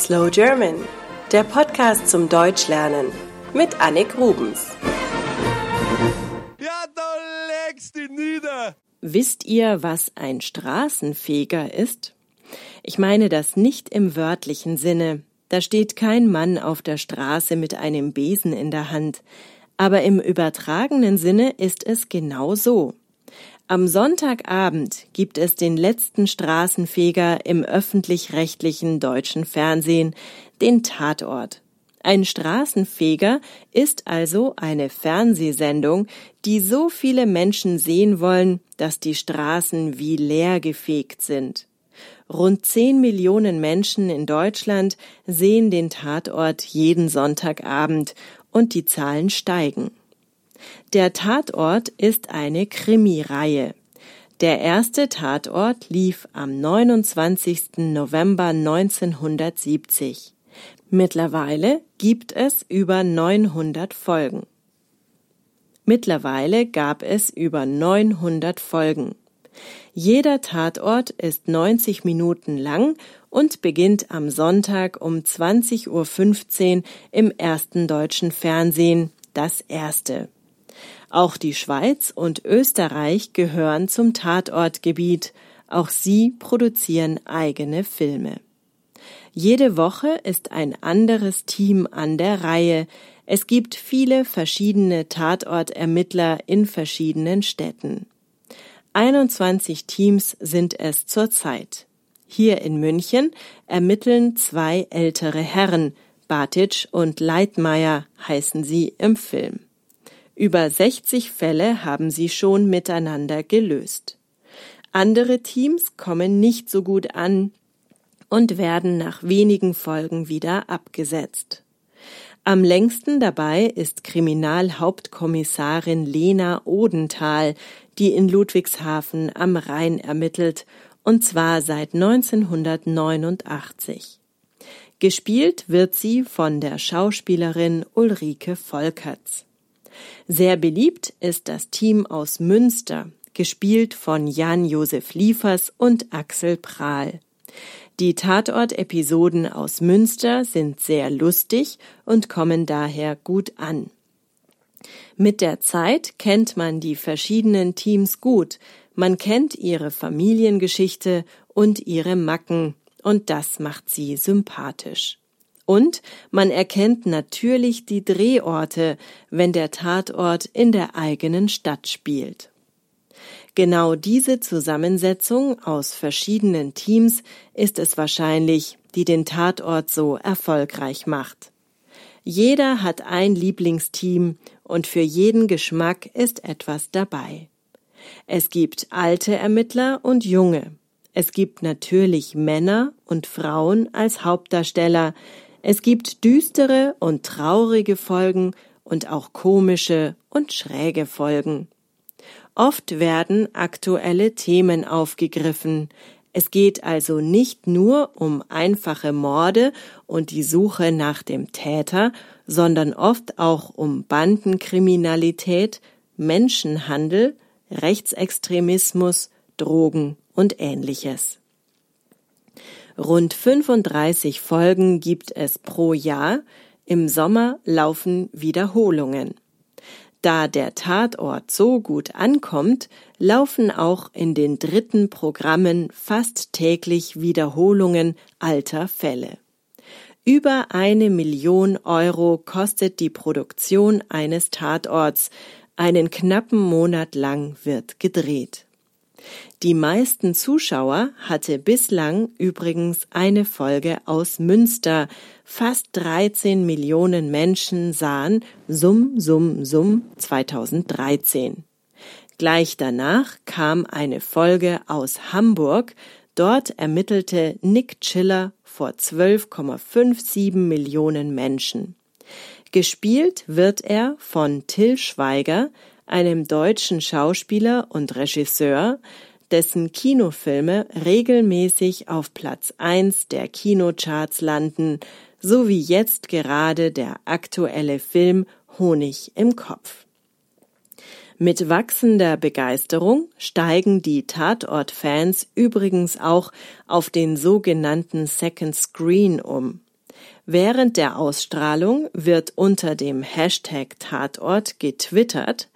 Slow German, der Podcast zum Deutschlernen mit Annik Rubens. Ja, da legst du nieder. Wisst ihr, was ein Straßenfeger ist? Ich meine das nicht im wörtlichen Sinne. Da steht kein Mann auf der Straße mit einem Besen in der Hand. Aber im übertragenen Sinne ist es genau so. Am Sonntagabend gibt es den letzten Straßenfeger im öffentlich-rechtlichen deutschen Fernsehen, den Tatort. Ein Straßenfeger ist also eine Fernsehsendung, die so viele Menschen sehen wollen, dass die Straßen wie leer gefegt sind. Rund zehn Millionen Menschen in Deutschland sehen den Tatort jeden Sonntagabend und die Zahlen steigen. Der Tatort ist eine Krimireihe. Der erste Tatort lief am 29. November 1970. Mittlerweile gibt es über 900 Folgen. Mittlerweile gab es über 900 Folgen. Jeder Tatort ist 90 Minuten lang und beginnt am Sonntag um 20.15 Uhr im ersten deutschen Fernsehen, das erste. Auch die Schweiz und Österreich gehören zum Tatortgebiet. Auch sie produzieren eigene Filme. Jede Woche ist ein anderes Team an der Reihe. Es gibt viele verschiedene Tatortermittler in verschiedenen Städten. 21 Teams sind es zurzeit. Hier in München ermitteln zwei ältere Herren, Bartitsch und Leitmeier heißen sie im Film. Über 60 Fälle haben sie schon miteinander gelöst. Andere Teams kommen nicht so gut an und werden nach wenigen Folgen wieder abgesetzt. Am längsten dabei ist Kriminalhauptkommissarin Lena Odenthal, die in Ludwigshafen am Rhein ermittelt, und zwar seit 1989. Gespielt wird sie von der Schauspielerin Ulrike Volkerts. Sehr beliebt ist das Team aus Münster, gespielt von Jan-Josef Liefers und Axel Prahl. Die Tatort-Episoden aus Münster sind sehr lustig und kommen daher gut an. Mit der Zeit kennt man die verschiedenen Teams gut, man kennt ihre Familiengeschichte und ihre Macken, und das macht sie sympathisch. Und man erkennt natürlich die Drehorte, wenn der Tatort in der eigenen Stadt spielt. Genau diese Zusammensetzung aus verschiedenen Teams ist es wahrscheinlich, die den Tatort so erfolgreich macht. Jeder hat ein Lieblingsteam und für jeden Geschmack ist etwas dabei. Es gibt alte Ermittler und junge. Es gibt natürlich Männer und Frauen als Hauptdarsteller, es gibt düstere und traurige Folgen und auch komische und schräge Folgen. Oft werden aktuelle Themen aufgegriffen. Es geht also nicht nur um einfache Morde und die Suche nach dem Täter, sondern oft auch um Bandenkriminalität, Menschenhandel, Rechtsextremismus, Drogen und ähnliches. Rund 35 Folgen gibt es pro Jahr. Im Sommer laufen Wiederholungen. Da der Tatort so gut ankommt, laufen auch in den dritten Programmen fast täglich Wiederholungen alter Fälle. Über eine Million Euro kostet die Produktion eines Tatorts. Einen knappen Monat lang wird gedreht. Die meisten Zuschauer hatte bislang übrigens eine Folge aus Münster. Fast 13 Millionen Menschen sahen Summ, Summ, Summ 2013. Gleich danach kam eine Folge aus Hamburg. Dort ermittelte Nick Chiller vor 12,57 Millionen Menschen. Gespielt wird er von Till Schweiger, einem deutschen Schauspieler und Regisseur, dessen Kinofilme regelmäßig auf Platz 1 der Kinocharts landen, so wie jetzt gerade der aktuelle Film Honig im Kopf. Mit wachsender Begeisterung steigen die Tatort-Fans übrigens auch auf den sogenannten Second Screen um. Während der Ausstrahlung wird unter dem Hashtag Tatort getwittert,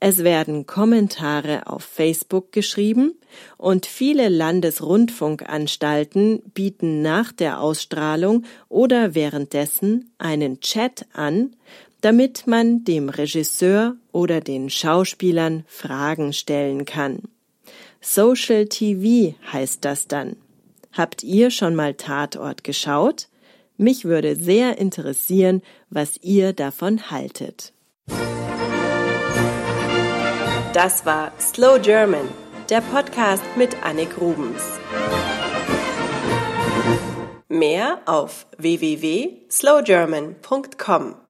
es werden Kommentare auf Facebook geschrieben und viele Landesrundfunkanstalten bieten nach der Ausstrahlung oder währenddessen einen Chat an, damit man dem Regisseur oder den Schauspielern Fragen stellen kann. Social TV heißt das dann. Habt ihr schon mal Tatort geschaut? Mich würde sehr interessieren, was ihr davon haltet. Das war Slow German, der Podcast mit Annik Rubens. Mehr auf www.slowgerman.com